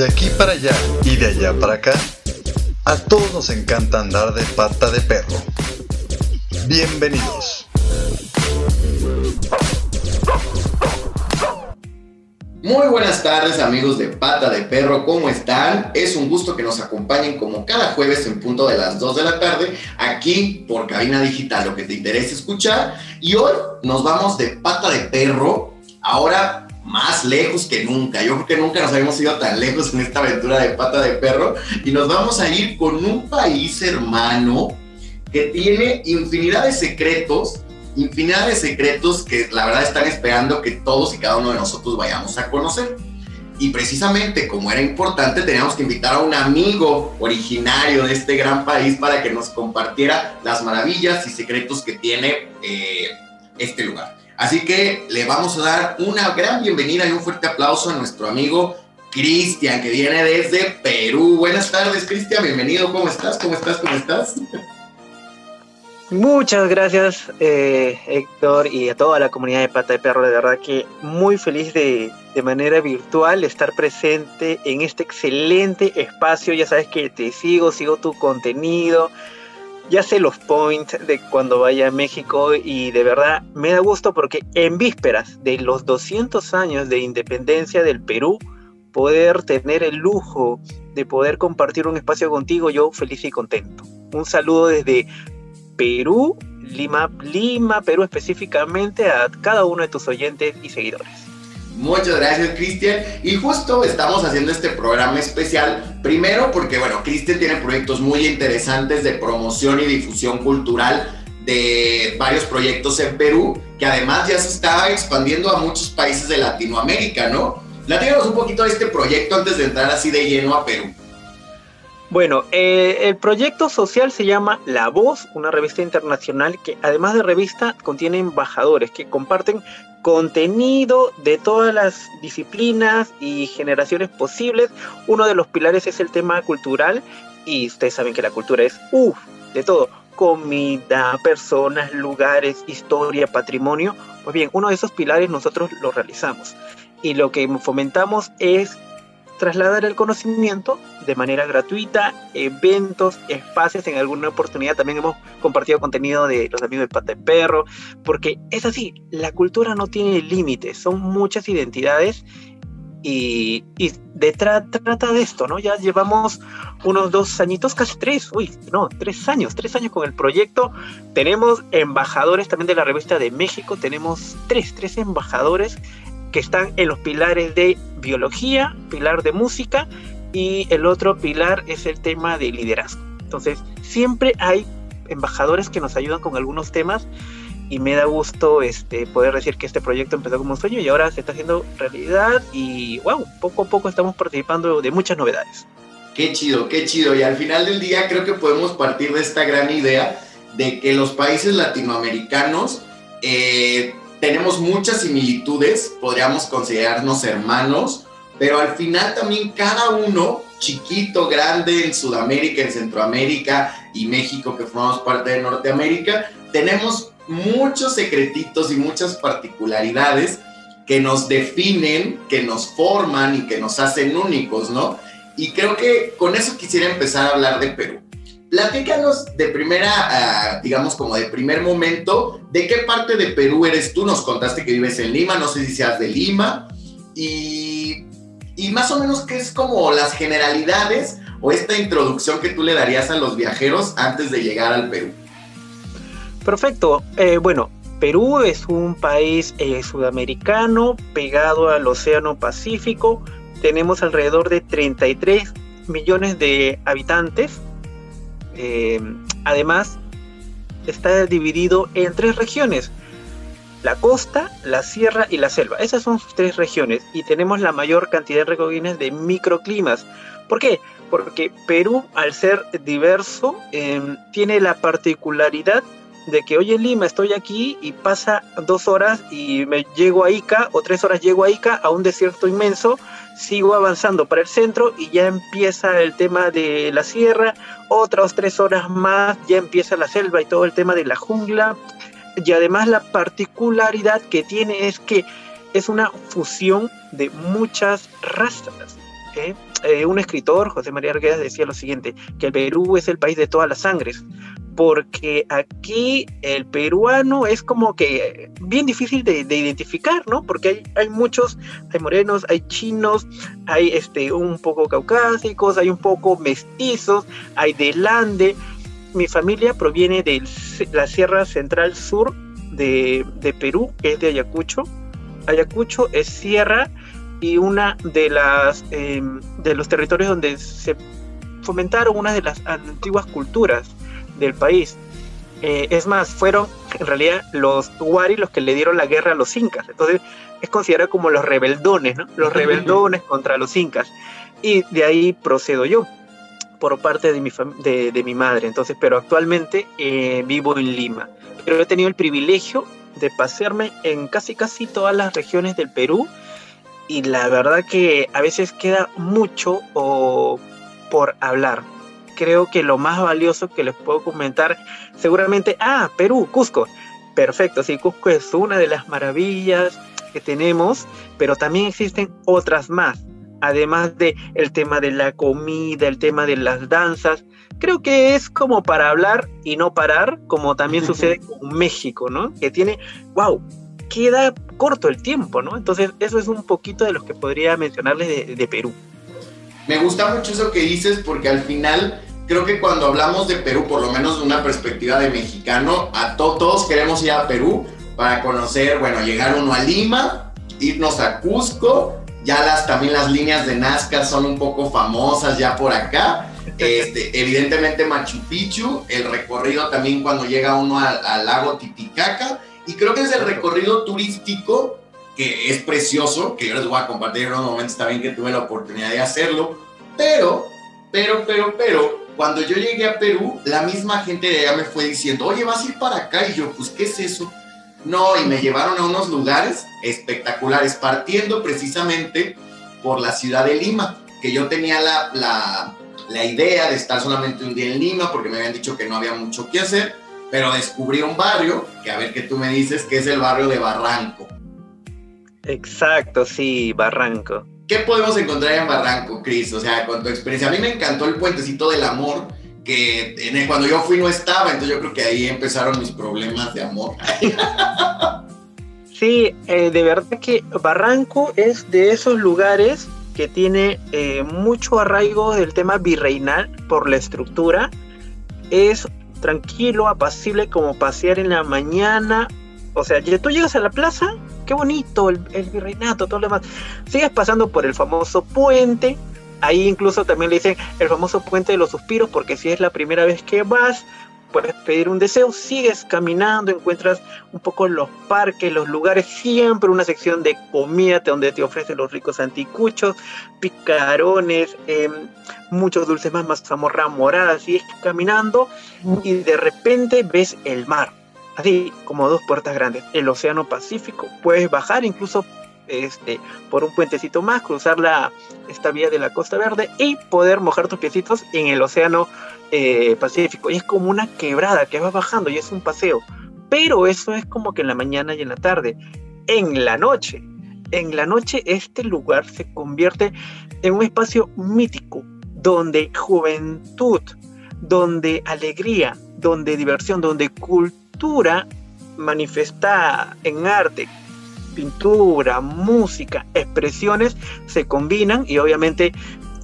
De aquí para allá y de allá para acá, a todos nos encanta andar de pata de perro. Bienvenidos. Muy buenas tardes amigos de Pata de Perro, ¿cómo están? Es un gusto que nos acompañen como cada jueves en punto de las 2 de la tarde aquí por Cabina Digital, lo que te interesa escuchar. Y hoy nos vamos de Pata de Perro, ahora más lejos que nunca. Yo creo que nunca nos habíamos ido tan lejos en esta aventura de Pata de Perro y nos vamos a ir con un país hermano que tiene infinidad de secretos infinidad de secretos que la verdad están esperando que todos y cada uno de nosotros vayamos a conocer. Y precisamente como era importante, teníamos que invitar a un amigo originario de este gran país para que nos compartiera las maravillas y secretos que tiene eh, este lugar. Así que le vamos a dar una gran bienvenida y un fuerte aplauso a nuestro amigo Cristian, que viene desde Perú. Buenas tardes, Cristian, bienvenido. ¿Cómo estás? ¿Cómo estás? ¿Cómo estás? Muchas gracias, eh, Héctor, y a toda la comunidad de Pata de Perro. De verdad que muy feliz de, de manera virtual estar presente en este excelente espacio. Ya sabes que te sigo, sigo tu contenido. Ya sé los points de cuando vaya a México y de verdad me da gusto porque en vísperas de los 200 años de independencia del Perú, poder tener el lujo de poder compartir un espacio contigo, yo feliz y contento. Un saludo desde Perú, Lima, Lima, Perú específicamente, a cada uno de tus oyentes y seguidores. Muchas gracias, Cristian. Y justo estamos haciendo este programa especial, primero porque, bueno, Cristian tiene proyectos muy interesantes de promoción y difusión cultural de varios proyectos en Perú, que además ya se está expandiendo a muchos países de Latinoamérica, ¿no? Platícanos un poquito de este proyecto antes de entrar así de lleno a Perú. Bueno, eh, el proyecto social se llama La Voz, una revista internacional que además de revista contiene embajadores que comparten contenido de todas las disciplinas y generaciones posibles. Uno de los pilares es el tema cultural y ustedes saben que la cultura es, uff, de todo, comida, personas, lugares, historia, patrimonio. Pues bien, uno de esos pilares nosotros lo realizamos y lo que fomentamos es trasladar el conocimiento de manera gratuita, eventos, espacios, en alguna oportunidad también hemos compartido contenido de los amigos de Pata de Perro, porque es así, la cultura no tiene límites, son muchas identidades y, y trata de esto, ¿no? Ya llevamos unos dos añitos, casi tres, uy, no, tres años, tres años con el proyecto. Tenemos embajadores también de la revista de México, tenemos tres, tres embajadores que están en los pilares de biología, pilar de música y el otro pilar es el tema de liderazgo. Entonces, siempre hay embajadores que nos ayudan con algunos temas y me da gusto este, poder decir que este proyecto empezó como un sueño y ahora se está haciendo realidad y wow, poco a poco estamos participando de muchas novedades. Qué chido, qué chido. Y al final del día creo que podemos partir de esta gran idea de que los países latinoamericanos eh, tenemos muchas similitudes, podríamos considerarnos hermanos, pero al final también cada uno, chiquito, grande, en Sudamérica, en Centroamérica y México, que formamos parte de Norteamérica, tenemos muchos secretitos y muchas particularidades que nos definen, que nos forman y que nos hacen únicos, ¿no? Y creo que con eso quisiera empezar a hablar de Perú. Platícanos de primera, ah, digamos como de primer momento, ¿de qué parte de Perú eres tú? Nos contaste que vives en Lima, no sé si seas de Lima, y, y más o menos qué es como las generalidades o esta introducción que tú le darías a los viajeros antes de llegar al Perú. Perfecto, eh, bueno, Perú es un país eh, sudamericano pegado al Océano Pacífico, tenemos alrededor de 33 millones de habitantes, eh, además, está dividido en tres regiones. La costa, la sierra y la selva. Esas son tres regiones y tenemos la mayor cantidad de recogines de microclimas. ¿Por qué? Porque Perú, al ser diverso, em, tiene la particularidad de que hoy en Lima estoy aquí y pasa dos horas y me llego a Ica o tres horas llego a Ica a un desierto inmenso sigo avanzando para el centro y ya empieza el tema de la sierra, otras tres horas más ya empieza la selva y todo el tema de la jungla. Y además la particularidad que tiene es que es una fusión de muchas razas. ¿eh? Eh, un escritor, José María Arguedas, decía lo siguiente, que el Perú es el país de todas las sangres, porque aquí el peruano es como que bien difícil de, identificar, ¿no? Porque hay, hay, muchos, hay morenos, hay chinos, hay este, un poco caucásicos, hay un poco mestizos, hay de lande. Mi familia proviene de la Sierra Central Sur de, de Perú, que es de Ayacucho. Ayacucho es sierra y una de las em, de los territorios donde se fomentaron una de las antiguas culturas del país. Eh, es más, fueron en realidad los Tuari los que le dieron la guerra a los incas. Entonces es considerado como los rebeldones, ¿no? Los rebeldones contra los incas. Y de ahí procedo yo, por parte de mi, de, de mi madre. Entonces, pero actualmente eh, vivo en Lima. Pero he tenido el privilegio de pasearme en casi casi todas las regiones del Perú y la verdad que a veces queda mucho por hablar. Creo que lo más valioso que les puedo comentar, seguramente, ah, Perú, Cusco. Perfecto, sí, Cusco es una de las maravillas que tenemos, pero también existen otras más. Además de el tema de la comida, el tema de las danzas, creo que es como para hablar y no parar, como también sucede con México, ¿no? Que tiene, wow, queda corto el tiempo, ¿no? Entonces, eso es un poquito de lo que podría mencionarles de, Perú. Me gusta mucho eso que dices porque al final creo que cuando hablamos de Perú, por lo menos de una perspectiva de mexicano, a todos queremos ir a Perú para conocer, bueno, llegar uno a Lima, irnos a Cusco, ya las también las líneas de Nazca son un poco famosas ya por acá. Este, evidentemente Machu Picchu, el recorrido también cuando llega uno al lago Titicaca y creo que es el recorrido turístico que es precioso, que yo les voy a compartir en unos momentos también que tuve la oportunidad de hacerlo, pero, pero, pero, pero, cuando yo llegué a Perú, la misma gente de allá me fue diciendo, oye, vas a ir para acá, y yo, pues, ¿qué es eso? No, y me llevaron a unos lugares espectaculares, partiendo precisamente por la ciudad de Lima, que yo tenía la, la, la idea de estar solamente un día en Lima, porque me habían dicho que no había mucho que hacer, pero descubrí un barrio, que a ver qué tú me dices, que es el barrio de Barranco. Exacto, sí, Barranco. ¿Qué podemos encontrar en Barranco, Cris? O sea, con tu experiencia. A mí me encantó el puentecito del amor, que en cuando yo fui no estaba, entonces yo creo que ahí empezaron mis problemas de amor. sí, eh, de verdad que Barranco es de esos lugares que tiene eh, mucho arraigo del tema virreinal por la estructura. Es tranquilo, apacible, como pasear en la mañana. O sea, tú llegas a la plaza, qué bonito, el, virreinato, todo lo demás. Sigues pasando por el famoso puente. Ahí incluso también le dicen el famoso puente de los suspiros, porque si es la primera vez que vas, puedes pedir un deseo, sigues caminando, encuentras un poco los parques, los lugares, siempre una sección de comida donde te ofrecen los ricos anticuchos, picarones, em, muchos dulces más, mazamorra morada, sigues caminando y de repente ves el mar, así como dos puertas grandes, el Océano Pacífico, puedes bajar incluso este, por un puentecito más, cruzar la, esta vía de la Costa Verde y poder mojar tus piecitos en el Océano eh, Pacífico. Y es como una quebrada que va bajando y es un paseo. Pero eso es como que en la mañana y en la tarde. En la noche, en la noche este lugar se convierte en un espacio mítico donde juventud, donde alegría, donde diversión, donde cultura manifestada en arte, pintura, música, expresiones se combinan y obviamente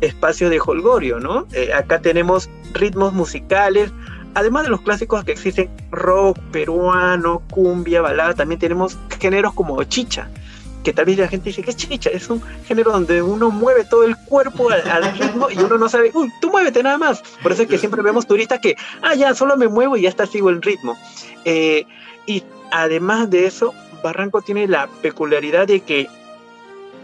espacio de holgorio, ¿no? Eh, acá tenemos ritmos musicales, además de los clásicos que existen, rock peruano, cumbia, balada, también tenemos géneros como chicha, que tal vez la gente dice que es chicha, es un género donde uno mueve todo el cuerpo al, ritmo y uno no sabe, uy, tú muévete nada más. Por eso es que siempre vemos turistas que, ah, ya, solo me muevo y ya está, sigo el ritmo. Eh, y además de eso, Barranco tiene la peculiaridad de que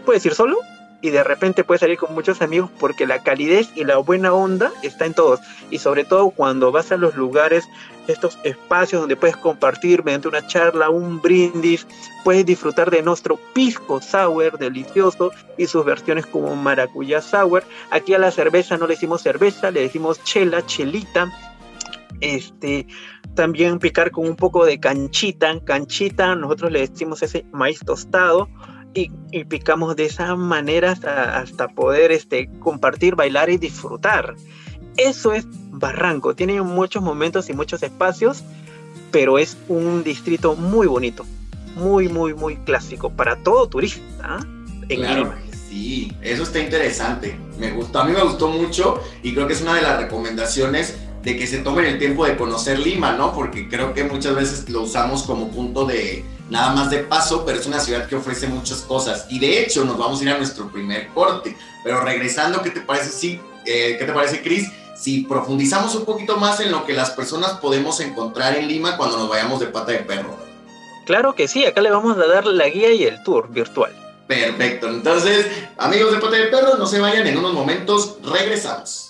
puedes ir solo y de repente puedes salir con muchos amigos porque la calidez y la buena onda está en todos. Y sobre todo cuando vas a los lugares, estos espacios donde puedes compartir mediante una charla, un brindis, puedes disfrutar de nuestro pisco sour delicioso y sus versiones como maracuyá sour. Aquí a la cerveza no le decimos cerveza, le decimos chela, chelita. Este, también picar con un poco de canchita, canchita, nosotros le decimos ese maíz tostado y, picamos de esa manera hasta, poder este, compartir, bailar y disfrutar. Eso es Barranco, tiene muchos momentos y muchos espacios, pero es un distrito muy bonito, muy, muy, muy clásico para todo turista. ¿ah? claro, sí, eso está interesante. Me gustó, a mí me gustó mucho y creo que es una de las recomendaciones de que se tomen el tiempo de conocer Lima, ¿no? Porque creo que muchas veces lo usamos como punto de nada más de paso, pero es una ciudad que ofrece muchas cosas. Y de hecho, nos vamos a ir a nuestro primer corte. Pero regresando, ¿qué te parece, sí? Eh, ¿Qué te parece, Cris? Si profundizamos un poquito más en lo que las personas podemos encontrar en Lima cuando nos vayamos de pata de perro. Claro que sí, acá le vamos a dar la guía y el tour virtual. Perfecto, entonces, amigos de pata de perro, no se vayan, en unos momentos regresamos.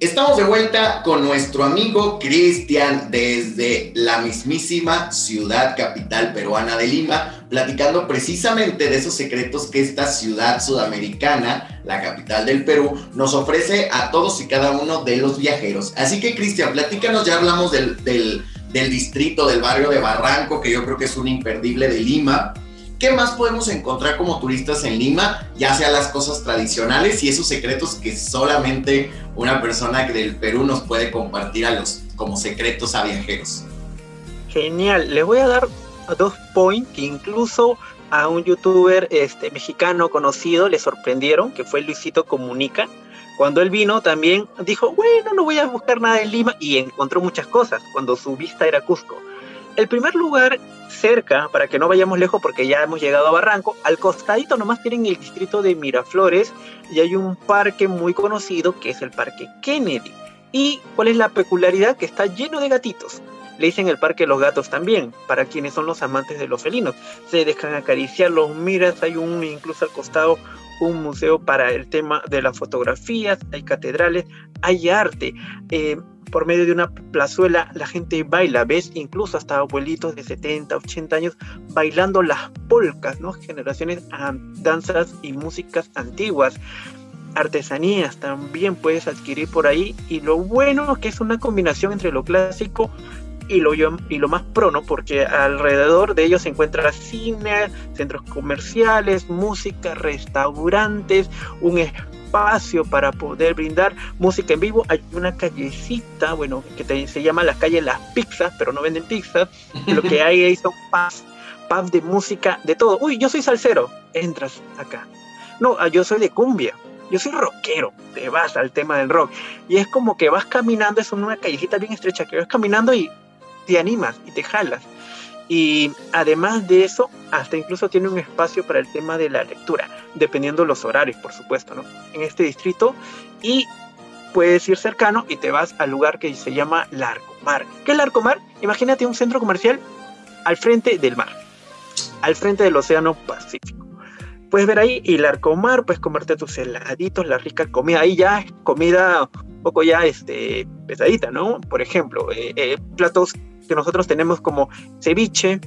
Estamos de vuelta con nuestro amigo Cristian desde la mismísima ciudad capital peruana de Lima, platicando precisamente de esos secretos que esta ciudad sudamericana, la capital del Perú, nos ofrece a todos y cada uno de los viajeros. Así que Cristian, platícanos, ya hablamos del, del, del distrito, del barrio de Barranco, que yo creo que es un imperdible de Lima. ¿Qué más podemos encontrar como turistas en Lima? Ya sea las cosas tradicionales y esos secretos que solamente una persona del Perú nos puede compartir a los como secretos a viajeros. Genial, les voy a dar dos points que incluso a un youtuber este, mexicano conocido le sorprendieron, que fue Luisito Comunica. Cuando él vino también dijo, bueno, no voy a buscar nada en Lima y encontró muchas cosas cuando su vista era Cusco. El primer lugar cerca, para que no vayamos lejos porque ya hemos llegado a Barranco, al costadito nomás tienen el distrito de Miraflores y hay un parque muy conocido que es el Parque Kennedy. ¿Y cuál es la peculiaridad? Que está lleno de gatitos. Le dicen el Parque de los Gatos también, para quienes son los amantes de los felinos. Se dejan acariciar, los miras, hay un incluso al costado un museo para el tema de las fotografías, hay catedrales, hay arte. Eh, por medio de una plazuela la gente baila, ves incluso hasta abuelitos de 70, 80 años bailando las polcas, ¿no? Generaciones danzas y músicas antiguas. Artesanías también puedes adquirir por ahí y lo bueno que es una combinación entre lo clásico y lo, y lo más prono, porque alrededor de ellos se encuentra cine, centros comerciales, música, restaurantes, un para poder brindar música en vivo. Hay una callecita, bueno, que se llama la calle Las Pizzas, pero no venden pizzas. Lo que hay ahí son pubs, pubs de música, de todo. Uy, yo soy salsero, entras acá. No, ah, yo soy de cumbia. Yo soy rockero, te vas al tema del rock. Y es como que vas caminando, es una callecita bien estrecha, que vas caminando y te animas y te jalas. Y además de eso, hasta incluso tiene un espacio para el tema de la lectura, dependiendo los horarios, por supuesto, ¿no? En este distrito. Y puedes ir cercano y te vas al lugar que se llama Larcomar. ¿Qué es Larcomar? Imagínate un centro comercial al frente del mar, al frente del Océano Pacífico. Puedes ver ahí y Larcomar, puedes comerte tus heladitos, la rica comida. Ahí ya es comida poco ya este, pesadita, ¿no? Por ejemplo, eh, eh, platos que nosotros tenemos como ceviche,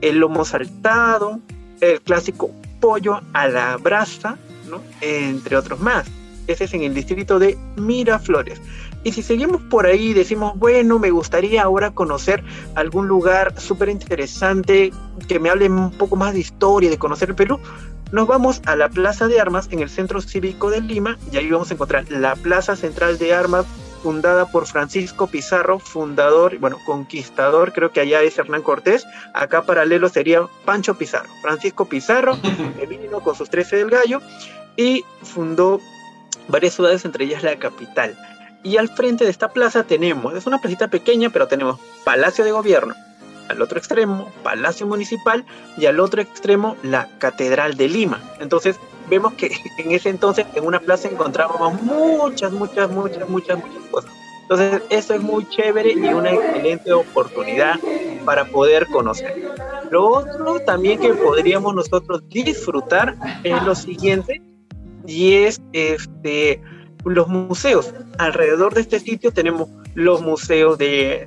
el lomo saltado, el clásico pollo a la brasa, ¿no? entre otros más. Ese es en el distrito de Miraflores. Y si seguimos por ahí, decimos, bueno, me gustaría ahora conocer algún lugar súper interesante que me hable un poco más de historia, de conocer el Perú, nos vamos a la Plaza de Armas en el Centro Cívico de Lima y ahí vamos a encontrar la Plaza Central de Armas fundada por Francisco Pizarro, fundador, bueno, conquistador, creo que allá es Hernán Cortés, acá paralelo sería Pancho Pizarro. Francisco Pizarro, vino con sus 13 del gallo y fundó varias ciudades, entre ellas la capital. Y al frente de esta plaza tenemos, es una placita pequeña, pero tenemos Palacio de Gobierno, al otro extremo Palacio Municipal y al otro extremo la Catedral de Lima. Entonces vemos que en ese entonces en una plaza encontrábamos muchas, muchas, muchas, muchas, muchas cosas. Entonces, eso es muy chévere y una excelente oportunidad para poder conocer. Lo otro también que podríamos nosotros disfrutar es lo siguiente, y es este, los museos. Alrededor de este sitio tenemos los museos de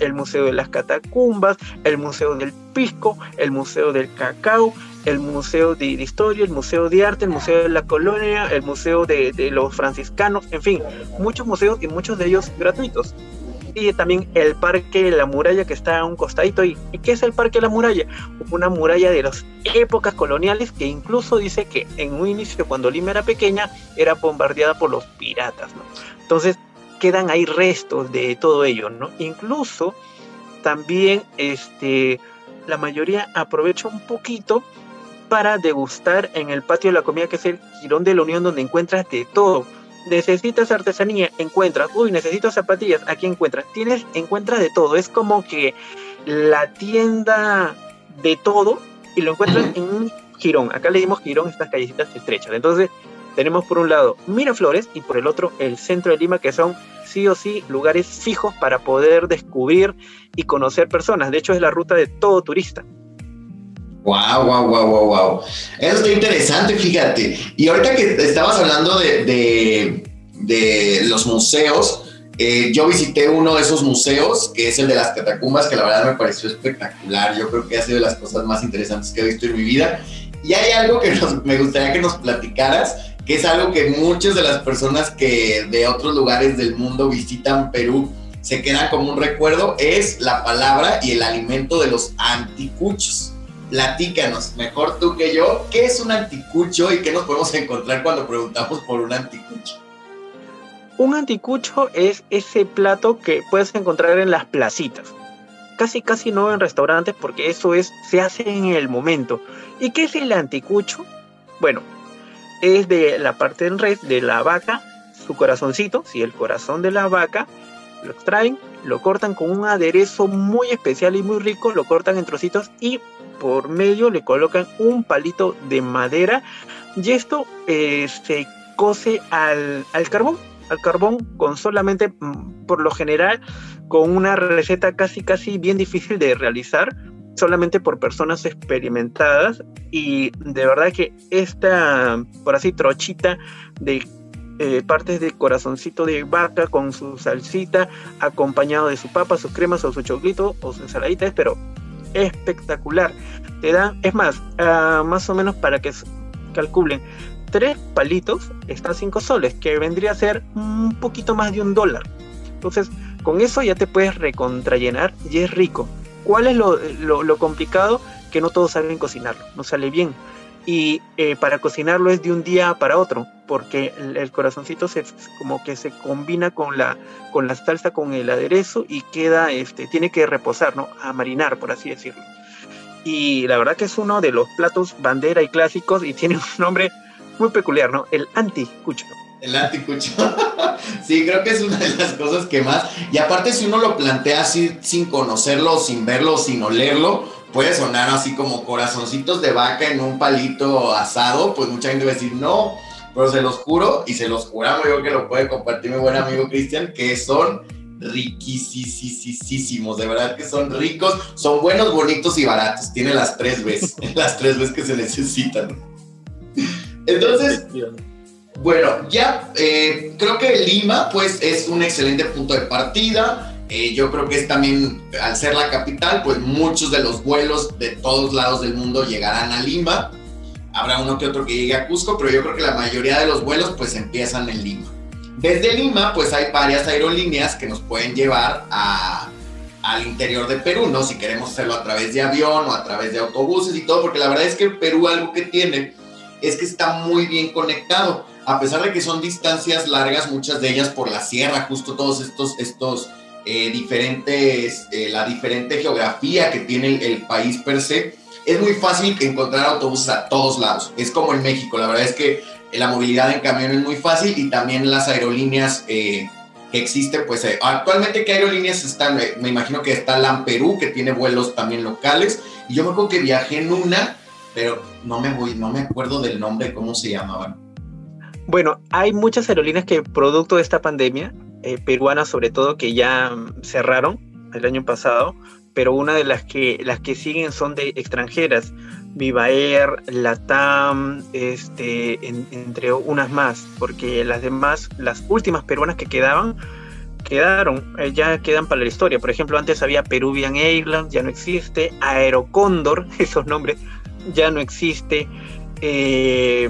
El Museo de las Catacumbas, el Museo del Pisco, el Museo del Cacao, el Museo de, Historia, el Museo de Arte, el Museo de la Colonia, el Museo de, los Franciscanos, en fin, muchos museos y muchos de ellos gratuitos. Y también el Parque de la Muralla que está a un costadito. ¿Y, qué es el Parque de la Muralla? Una muralla de las épocas coloniales que incluso dice que en un inicio, cuando Lima era pequeña, era bombardeada por los piratas. Entonces, quedan ahí restos de todo ello, ¿no? Incluso también este, la mayoría aprovecha un poquito para degustar en el patio de la comida, que es el Girón de la Unión, donde encuentras de todo. Necesitas artesanía, encuentras. Uy, necesito zapatillas, aquí encuentras. Tienes, encuentras de todo. Es como que la tienda de todo y lo encuentras en un girón. Acá le dimos girón estas callecitas estrechas. Entonces, tenemos por un lado Miraflores y por el otro el centro de Lima, que son sí o sí lugares fijos para poder descubrir y conocer personas. De hecho, es la ruta de todo turista. Wow, wow, wow, wow, wow. Eso está interesante, fíjate. Y ahorita que estabas hablando de, los museos, eh, yo visité uno de esos museos, que es el de las catacumbas, que la verdad me pareció espectacular. Yo creo que ha sido de las cosas más interesantes que he visto en mi vida. Y hay algo que me gustaría que nos platicaras, que es algo que muchas de las personas que de otros lugares del mundo visitan Perú se quedan como un recuerdo, es la palabra y el alimento de los anticuchos platícanos, mejor tú que yo, ¿qué es un anticucho y qué nos podemos encontrar cuando preguntamos por un anticucho? Un anticucho es ese plato que puedes encontrar en las placitas. Casi, casi no en restaurantes porque eso es, se hace en el momento. ¿Y qué es el anticucho? Bueno, es de la parte del res, de la vaca, su corazoncito, si el corazón de la vaca, lo extraen, lo cortan con un aderezo muy especial y muy rico, lo cortan en trocitos y por medio le colocan un palito de madera y esto eh, se cose al, carbón, al carbón con solamente, mm, por lo general, con una receta casi casi bien difícil de realizar, solamente por personas experimentadas y de verdad que esta, por así, trochita de eh, partes de corazoncito de vaca con su salsita, acompañado de su papa, sus cremas o su choclito o su ensaladita, pero espectacular. Te dan, es más, ah, más o menos para que calculen, tres palitos están cinco soles, que vendría a ser un poquito más de un dólar. Entonces, con eso ya te puedes recontrallenar y es rico. ¿Cuál es lo, complicado? Que no todos saben cocinarlo, no sale bien y eh, para cocinarlo es de un día para otro, porque el, corazoncito se como que se combina con la con la salsa con el aderezo y queda este tiene que reposar, ¿no? A marinar, por así decirlo. Y la verdad que es uno de los platos bandera y clásicos y tiene un nombre muy peculiar, ¿no? El anticucho. El anticucho. sí, creo que es una de las cosas que más. Y aparte, si uno lo plantea así sin conocerlo, sin verlo, sin olerlo, puede sonar así como corazoncitos de vaca en un palito asado, pues mucha gente va a decir no, pero se los juro y se los juramos yo que lo puede compartir mi buen amigo Cristian, que son riquísimos, de verdad que son ricos, son buenos, bonitos y baratos, tiene las tres veces, las tres veces que se necesitan. Entonces, bueno, ya eh, creo que Lima pues es un excelente punto de partida, eh, yo creo que es también, al ser la capital, pues muchos de los vuelos de todos lados del mundo llegarán a Lima. Habrá uno que otro que llegue a Cusco, pero yo creo que la mayoría de los vuelos pues empiezan en Lima. Desde Lima pues hay varias aerolíneas que nos pueden llevar al interior de Perú, ¿no? Si queremos hacerlo a través de avión o a través de autobuses y todo, porque la verdad es que Perú algo que tiene es que está muy bien conectado. A pesar de que son distancias largas, muchas de ellas por la sierra, justo todos estos, estos eh, diferentes, eh, la diferente geografía que tiene el, país per se, es muy fácil encontrar autobuses a todos lados. Es como en México, la verdad es que la movilidad en camión es muy fácil y también las aerolíneas eh, que existen, pues actualmente qué aerolíneas están, me imagino que está LAM Perú, que tiene vuelos también locales, y yo me acuerdo que viajé en una, pero no me voy, no me acuerdo del nombre, cómo se llamaban. Bueno, hay muchas aerolíneas que producto de esta pandemia eh, peruanas sobre todo que ya cerraron el año pasado, pero una de las que, las que siguen son de extranjeras. Viva Air, Latam, este, entre unas más, porque las demás, las últimas peruanas que quedaban, quedaron, eh, ya quedan para la historia. Por ejemplo, antes había Peruvian Airlines, ya no existe, Aerocóndor, esos nombres, ya no existe. Eh,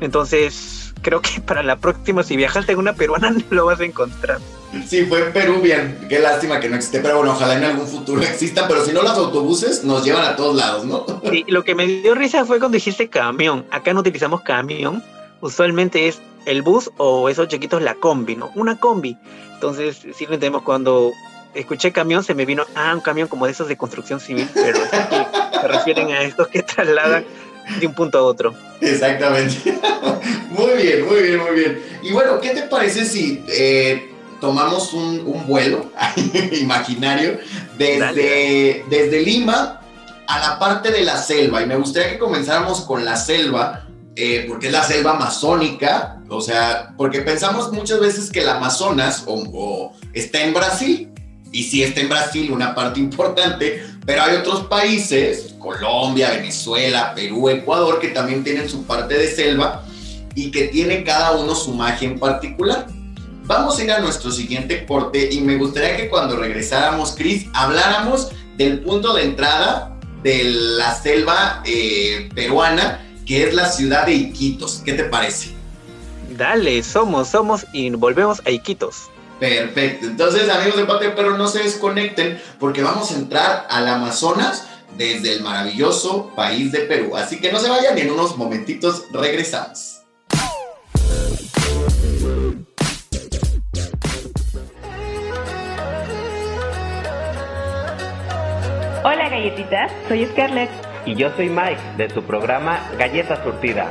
entonces, creo que para la próxima, si viajaste en una peruana, no lo vas a encontrar. Sí, fue en Peruvian. Qué lástima que no existe, pero bueno, ojalá en algún futuro existan. Pero si no, los autobuses nos llevan a todos lados, ¿no? Sí, lo que me dio risa fue cuando dijiste camión. Acá no utilizamos camión. Usualmente es el bus o esos chiquitos la combi, ¿no? Una combi. Entonces, sí lo entendemos cuando escuché camión, se me vino, ah, un camión como de esos de construcción civil, pero se refieren a estos que trasladan de un punto a otro. Exactamente. muy bien, muy bien, muy bien. Y bueno, ¿qué te parece si eh, tomamos un, vuelo imaginario desde, desde Lima a la parte de la selva? Y me gustaría que comenzáramos con la selva. Eh, porque es la selva amazónica, o sea, porque pensamos muchas veces que el Amazonas o está en Brasil, y sí está en Brasil una parte importante, pero hay otros países, Colombia, Venezuela, Perú, Ecuador, que también tienen su parte de selva y que tiene cada uno su magia en particular. Vamos a ir a nuestro siguiente corte y me gustaría que cuando regresáramos, Cris, habláramos del punto de entrada de la selva eh, peruana, que es la ciudad de Iquitos. ¿Qué te parece? Dale, somos, somos y volvemos a Iquitos. Perfecto. Entonces, amigos de Patria Perro, no se desconecten porque vamos a entrar al Amazonas desde el maravilloso país de Perú. Así que no se vayan y en unos momentitos regresamos. Hola galletitas, soy Scarlett. Y yo soy Mike, de tu programa Galleta Surtida.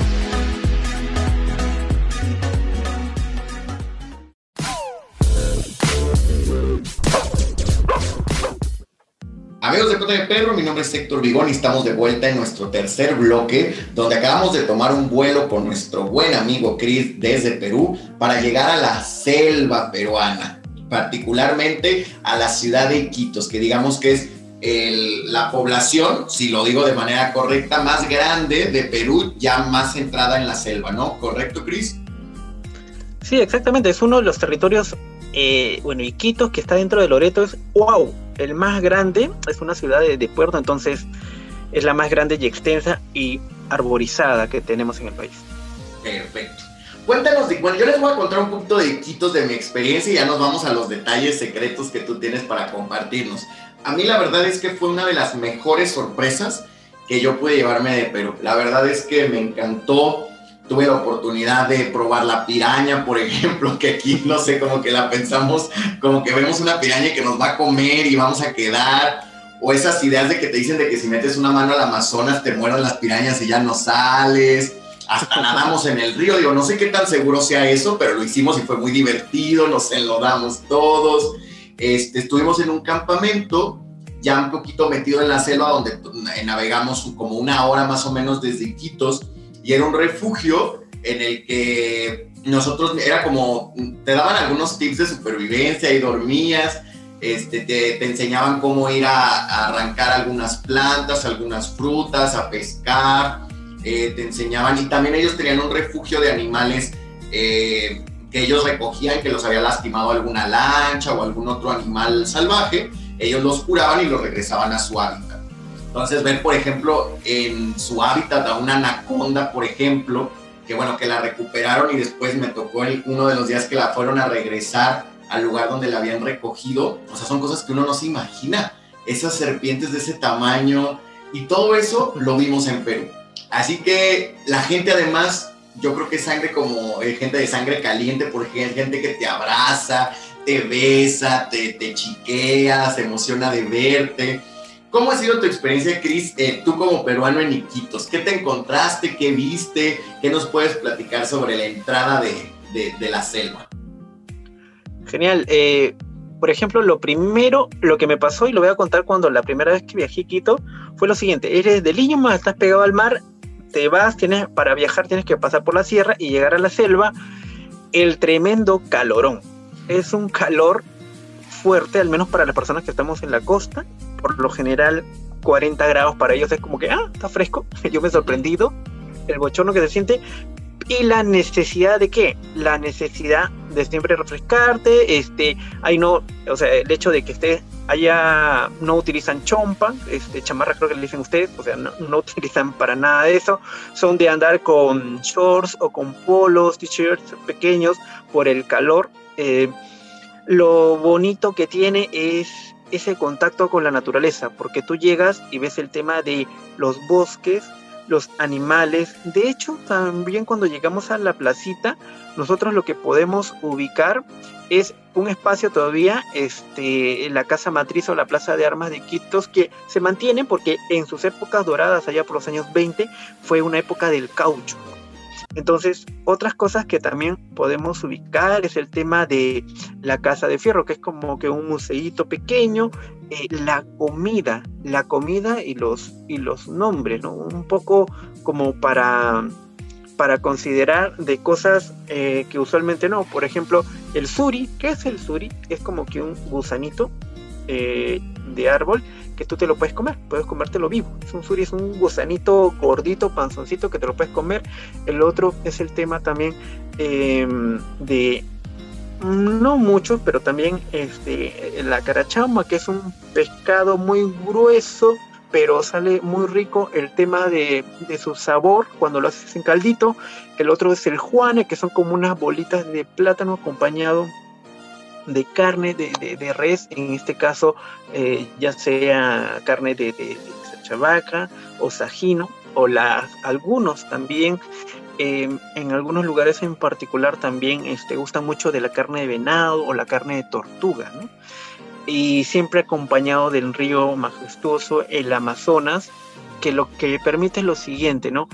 Amigos de Cota de Perro, mi nombre es Héctor Vigón y estamos de vuelta en nuestro tercer bloque, donde acabamos de tomar un vuelo con nuestro buen amigo Chris desde Perú para llegar a la selva peruana, particularmente a la ciudad de Iquitos, que digamos que es la población, si lo digo de manera correcta, más grande de Perú, ya más centrada en la selva, ¿no? ¿Correcto, Chris? Sí, exactamente, es uno de los territorios, eh, bueno, Iquitos, que está dentro de Loreto, es wow el más grande es una ciudad de, puerto, entonces es la más grande y extensa y arborizada que tenemos en el país. Perfecto. Cuéntanos, de, bueno, yo les voy a contar un poquito de quitos de mi experiencia y ya nos vamos a los detalles secretos que tú tienes para compartirnos. A mí la verdad es que fue una de las mejores sorpresas que yo pude llevarme de Perú. La verdad es que me encantó tuve la oportunidad de probar la piraña, por ejemplo, que aquí no sé, como que la pensamos, como que vemos una piraña que nos va a comer y vamos a quedar, o esas ideas de que te dicen de que si metes una mano al Amazonas te mueran las pirañas y ya no sales, hasta nadamos en el río, digo, no sé qué tan seguro sea eso, pero lo hicimos y fue muy divertido, nos enlodamos todos, este, estuvimos en un campamento, ya un poquito metido en la selva, donde eh, navegamos como una hora más o menos desde Iquitos, y era un refugio en el que nosotros, era como, te daban algunos tips de supervivencia y dormías, este, te, enseñaban cómo ir a, arrancar algunas plantas, algunas frutas, a pescar, eh, te enseñaban, y también ellos tenían un refugio de animales eh, que ellos recogían, que los había lastimado alguna lancha o algún otro animal salvaje, ellos los curaban y los regresaban a su hábitat. Entonces, ver, por ejemplo, en su hábitat a una anaconda, por ejemplo, que bueno, que la recuperaron y después me tocó el, uno de los días que la fueron a regresar al lugar donde la habían recogido. O sea, son cosas que uno no se imagina. Esas serpientes de ese tamaño y todo eso lo vimos en Perú. Así que la gente además, yo creo que es sangre como eh, gente de sangre caliente, porque hay gente que te abraza, te besa, te, te chiquea, se emociona de verte. ¿Cómo ha sido tu experiencia, Cris, eh, tú como peruano en Iquitos? ¿Qué te encontraste? ¿Qué viste? ¿Qué nos puedes platicar sobre la entrada de, la selva? Genial. Eh, por ejemplo, lo primero, lo que me pasó, y lo voy a contar cuando la primera vez que viajé a Quito, fue lo siguiente. Eres de Lima, estás pegado al mar, te vas, tienes, para viajar tienes que pasar por la sierra y llegar a la selva. El tremendo calorón. Es un calor fuerte, al menos para las personas que estamos en la costa. Por lo general, 40 grados para ellos es como que, ah, está fresco. Yo me he sorprendido. El bochorno que se siente. Y la necesidad de qué? La necesidad de siempre refrescarte. Este, hay no, o sea, el hecho de que esté allá no utilizan chompa, este, chamarra creo que le dicen ustedes, o sea, no, no utilizan para nada de eso. Son de andar con shorts o con polos, t-shirts pequeños por el calor. Eh, lo bonito que tiene es ese contacto con la naturaleza, porque tú llegas y ves el tema de los bosques, los animales. De hecho, también cuando llegamos a la placita, nosotros lo que podemos ubicar es un espacio todavía, este, la casa matriz o la plaza de armas de Quitos, que se mantiene porque en sus épocas doradas, allá por los años 20, fue una época del caucho. Entonces, otras cosas que también podemos ubicar es el tema de la Casa de Fierro, que es como que un museíto pequeño, eh, la comida, la comida y los, y los nombres, ¿no? Un poco como para, para considerar de cosas eh, que usualmente no. Por ejemplo, el suri, ¿qué es el suri? Es como que un gusanito eh, de árbol que tú te lo puedes comer, puedes comértelo vivo. Es un suri, es un gusanito gordito, panzoncito que te lo puedes comer. El otro es el tema también em, de no mucho, pero también este, la carachama, que es un pescado muy grueso, pero sale muy rico el tema de, de, su sabor cuando lo haces en caldito. El otro es el juane, que son como unas bolitas de plátano acompañado de carne de, de, res, en este caso eh, ya sea carne de, de, chavaca o sajino, o las, algunos también, em, en algunos lugares en particular también este, gustan mucho de la carne de venado o la carne de tortuga, y siempre acompañado del río majestuoso, el Amazonas, que lo que permite es lo siguiente, ¿no?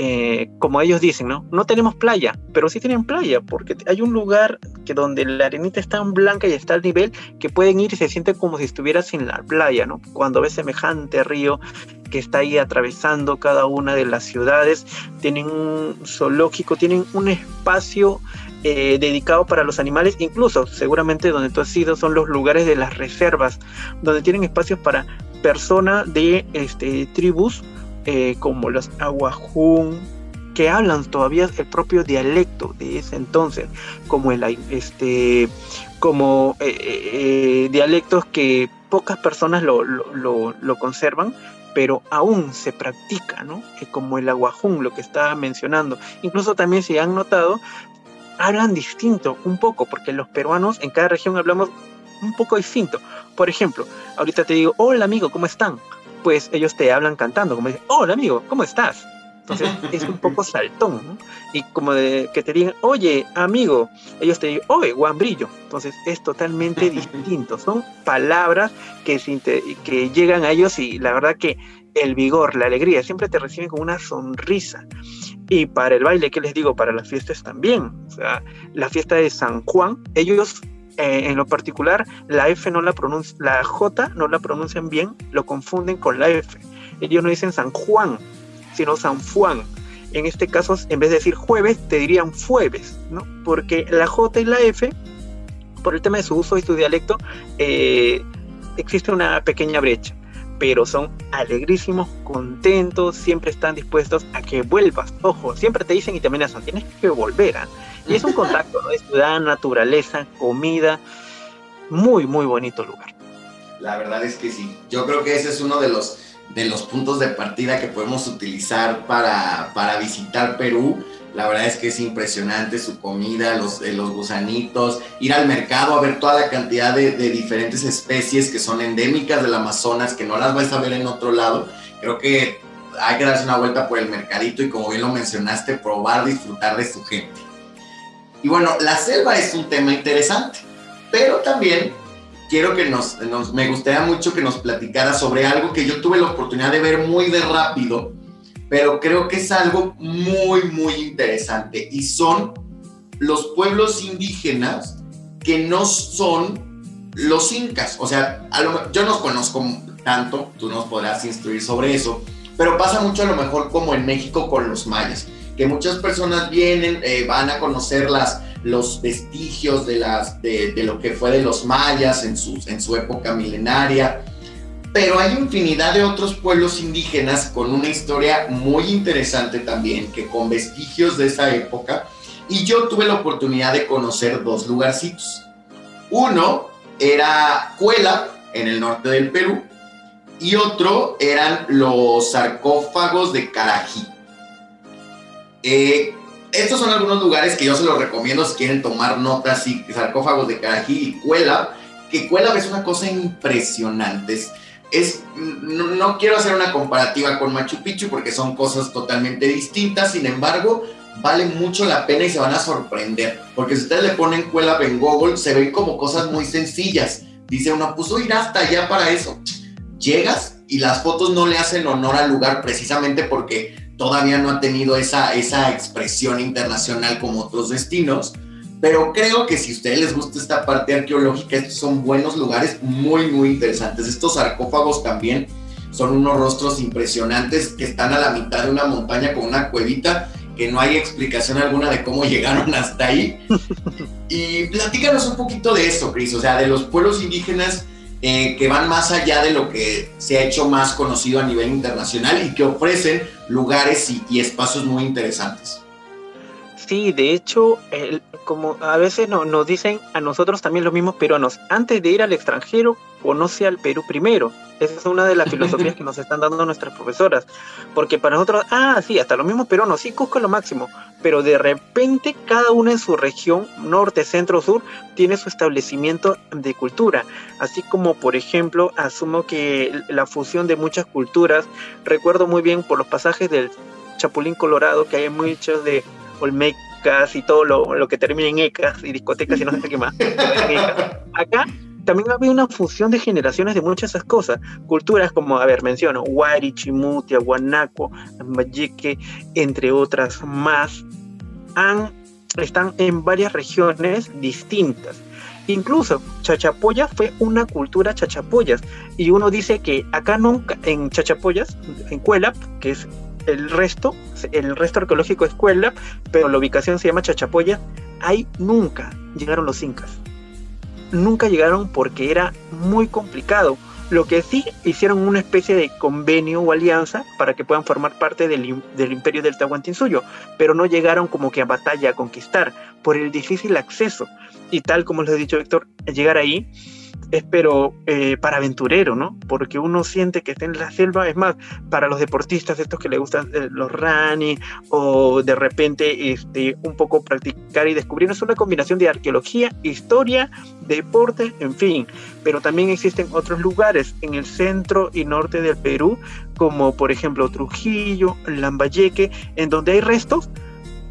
Eh, como ellos dicen, ¿no? No tenemos playa, pero sí tienen playa, porque hay un lugar que donde la arenita está tan blanca y está al nivel que pueden ir y se siente como si estuvieras en la playa, ¿no? Cuando ves semejante río que está ahí atravesando cada una de las ciudades, tienen un zoológico, tienen un espacio eh, dedicado para los animales, incluso seguramente donde tú has ido son los lugares de las reservas, donde tienen espacios para personas de este, tribus eh, como los aguajún, que hablan todavía el propio dialecto de ese entonces, como el este como eh, eh, dialectos que pocas personas lo, lo, conservan, pero aún se practica, ¿no? como el aguajún, lo que estaba mencionando. Incluso también si han notado, hablan distinto un poco, porque los peruanos en cada región hablamos un poco distinto. Por ejemplo, ahorita te digo, hola amigo, ¿cómo están? Pues ellos te hablan cantando, como dicen, hola amigo, ¿cómo estás? Entonces es un poco saltón, ¿no? Y como de que te digan, oye, amigo, ellos te digan, oye, guambrillo. Entonces es totalmente distinto. Son palabras que, que llegan a ellos y la verdad que el vigor, la alegría, siempre te reciben con una sonrisa. Y para el baile, ¿qué les digo? Para las fiestas también. O sea, la fiesta de San Juan, ellos eh, en lo particular, la F no la pronuncia, la J no la pronuncian bien, lo confunden con la F. Ellos no dicen San Juan, sino San Juan. En este caso, en vez de decir jueves, te dirían jueves, ¿no? Porque la J y la F, por el tema de su uso y su dialecto, eh, existe una pequeña brecha pero son alegrísimos, contentos, siempre están dispuestos a que vuelvas. Ojo, siempre te dicen y te amenazan, tienes que volver. ¿ah? Y es un contacto de ciudad, naturaleza, comida, muy, muy bonito lugar. La verdad es que sí. Yo creo que ese es uno de los, de los puntos de partida que podemos utilizar para, para visitar Perú la verdad es que es impresionante su comida, los, eh, los gusanitos, ir al mercado a ver toda la cantidad de, diferentes especies que son endémicas del Amazonas, que no las vais a ver en otro lado. Creo que hay que darse una vuelta por el mercadito y como bien lo mencionaste, probar, disfrutar de su gente. Y bueno, la selva es un tema interesante, pero también quiero que nos, nos, me gustaría mucho que nos platicara sobre algo que yo tuve la oportunidad de ver muy de rápido, pero creo que es algo muy, muy interesante y son los pueblos indígenas que no son los incas. O sea, yo no conozco tanto, tú nos podrás instruir sobre eso, pero pasa mucho a lo mejor como en México con los mayas, que muchas personas vienen, eh, van a conocer las, los vestigios de, las, de, lo que fue de los mayas en su, en su época milenaria, pero hay infinidad de otros pueblos indígenas con una historia muy interesante también, que con vestigios de esa época, y yo tuve la oportunidad de conocer dos lugarcitos. Uno era Cuela, en el norte del Perú, y otro eran los sarcófagos de Carají. Eh, estos son algunos lugares que yo se los recomiendo si quieren tomar notas, y sarcófagos de Carají y Cuela, que Cuela es una cosa impresionante. Es, no, quiero hacer una comparativa con Machu Picchu porque son cosas totalmente distintas, sin embargo, vale mucho la pena y se van a sorprender, porque si ustedes le ponen Cuela en Google, se ven como cosas muy sencillas. Dice uno, pues ir hasta allá para eso. Llegas y las fotos no le hacen honor al lugar precisamente porque todavía no ha tenido esa, esa expresión internacional como otros destinos, pero creo que si a ustedes les gusta esta parte arqueológica, estos son buenos lugares muy, muy interesantes. Estos sarcófagos también son unos rostros impresionantes que están a la mitad de una montaña con una cuevita que no hay explicación alguna de cómo llegaron hasta ahí. Y platícanos un poquito de eso, Cris, o sea, de los pueblos indígenas eh, que van más allá de lo que se ha hecho más conocido a nivel internacional y que ofrecen lugares y, espacios muy interesantes. Sí, de hecho, como a veces no, nos dicen a nosotros también los mismos peruanos, antes de ir al extranjero, conoce al Perú primero. Esa es una de las filosofías que nos están dando nuestras profesoras. Porque para nosotros, ah, sí, hasta los mismos peruanos, sí, Cusco lo máximo. Pero de repente cada uno en su región, norte, centro, sur, tiene su establecimiento de cultura. Así como, por ejemplo, asumo que la fusión de muchas culturas, recuerdo muy bien por los pasajes del Chapulín Colorado, que hay muchos de Olmecas y todo lo, lo que termina en ecas y discotecas y no sé qué más. Acá también había una fusión de generaciones de muchas esas cosas. Culturas como, a ver, menciono, Huari, Chimutia, Guanaco, Mayeque, entre otras más, están en varias regiones distintas. Incluso Chachapoya fue una cultura chachapoyas. Y uno dice que acá nunca, en Chachapoyas, en Cuelap, que es el resto, el resto arqueológico es Cuelap, pero la ubicación se llama Chachapoya, ahí nunca llegaron los incas nunca llegaron porque era muy complicado. Lo que sí hicieron una especie de convenio o alianza para que puedan formar parte del, del imperio del Tahuantinsuyo, pero no llegaron como que a batalla a conquistar por el difícil acceso. Y tal como les he dicho Héctor, llegar ahí es pero eh, para aventurero, ¿no? Porque uno siente que está en la selva, es más, para los deportistas, estos que les gustan eh, los running o de repente este, un poco practicar y descubrir, es una combinación de arqueología, historia, deporte, en fin. Pero también existen otros lugares en el centro y norte del Perú, como por ejemplo Trujillo, Lambayeque, en donde hay restos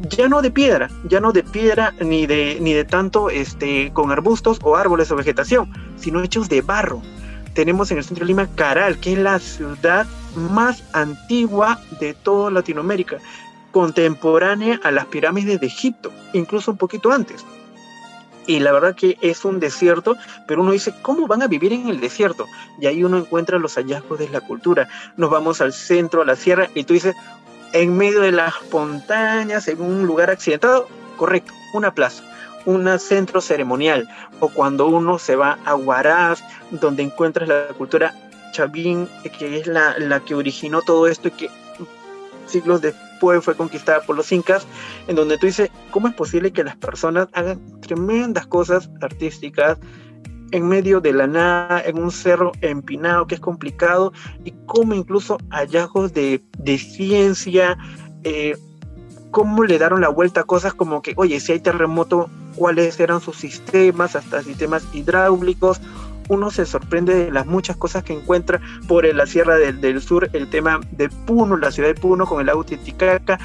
ya no de piedra, ya no de piedra ni de, ni de tanto este, con arbustos o árboles o vegetación, sino hechos de barro. Tenemos en el centro de Lima Caral, que es la ciudad más antigua de toda Latinoamérica, contemporánea a las pirámides de Egipto, incluso un poquito antes. Y la verdad que es un desierto, pero uno dice, ¿cómo van a vivir en el desierto? Y ahí uno encuentra los hallazgos de la cultura. Nos vamos al centro, a la sierra, y tú dices, en medio de las montañas, en un lugar accidentado, correcto, una plaza, un centro ceremonial, o cuando uno se va a Huaraz, donde encuentras la cultura chavín, que es la, la que originó todo esto y que siglos después fue conquistada por los incas, en donde tú dices, ¿cómo es posible que las personas hagan tremendas cosas artísticas, en medio de la nada, en un cerro empinado que es complicado, y como incluso hallazgos de, ciencia, eh, cómo le dieron la vuelta a cosas como que, oye, si hay terremoto, cuáles eran sus sistemas, hasta sistemas hidráulicos. Uno se sorprende de las muchas cosas que encuentra por la Sierra del, Sur, el tema de Puno, la ciudad de Puno con el lago Titicaca,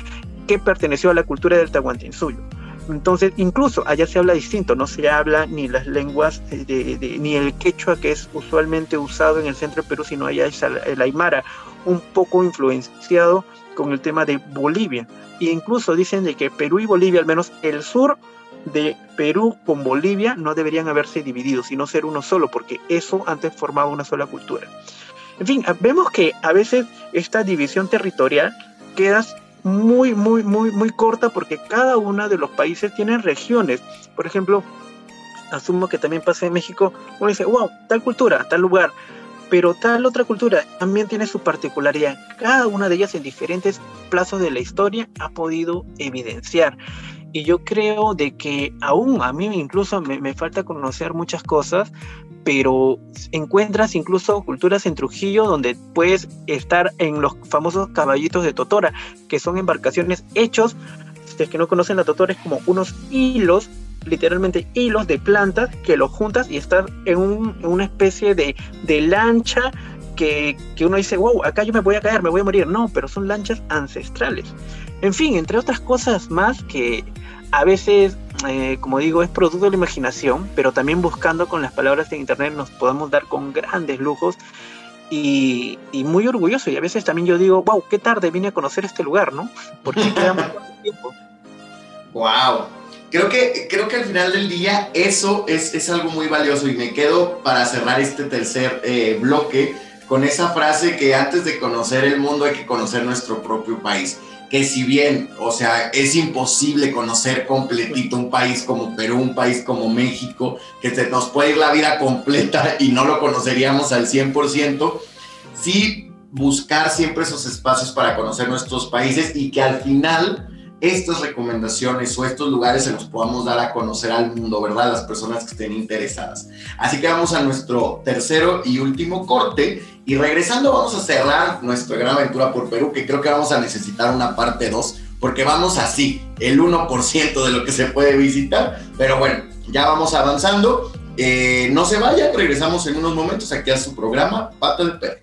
que perteneció a la cultura del Tahuantinsuyo Entonces, incluso allá se habla distinto, no se habla ni las lenguas, de, ni el quechua que es usualmente usado en el centro de Perú, sino allá es el aymara, un poco influenciado con el tema de Bolivia. E incluso dicen de que Perú y Bolivia, al menos el sur de Perú con Bolivia, no deberían haberse dividido, sino ser uno solo, porque eso antes formaba una sola cultura. En fin, vemos que a veces esta división territorial queda muy, muy, muy, muy corta porque cada uno de los países tiene regiones. Por ejemplo, asumo que también pasa en México, uno dice, wow, tal cultura, tal lugar, pero tal otra cultura también tiene su particularidad. Cada una de ellas en diferentes plazos de la historia ha podido evidenciar. Y yo creo de que aún a mí incluso me, me falta conocer muchas cosas, pero encuentras incluso culturas en Trujillo donde puedes estar en los famosos caballitos de Totora, que son embarcaciones hechos, si es que no conocen la Totora, es como unos hilos literalmente hilos de plantas que los juntas y estás en, una especie de, lancha que, uno dice, wow, acá yo me voy a caer, me voy a morir. No, pero son lanchas ancestrales. En fin, entre otras cosas más que a veces, eh, como digo, es producto de la imaginación, pero también buscando con las palabras en internet nos podemos dar con grandes lujos y, muy orgulloso. Y a veces también yo digo, wow, qué tarde vine a conocer este lugar, ¿no? Porque queda muy poco tiempo. Wow, Creo que, creo que al final del día eso es, es algo muy valioso y me quedo para cerrar este tercer eh, bloque con esa frase que antes de conocer el mundo hay que conocer nuestro propio país. Que si bien, o sea, es imposible conocer completito un país como Perú, un país como México, que se nos puede ir la vida completa y no lo conoceríamos al 100%, sí buscar siempre esos espacios para conocer nuestros países y que al final estas recomendaciones o estos lugares se los podamos dar a conocer al mundo, ¿verdad? Las personas que estén interesadas. Así que vamos a nuestro tercero y último corte y regresando vamos a cerrar nuestra gran aventura por Perú, que creo que vamos a necesitar una parte 2, porque vamos así, el 1% de lo que se puede visitar, pero bueno, ya vamos avanzando. Eh, no se vayan, regresamos en unos momentos aquí a su programa Pato del Perro.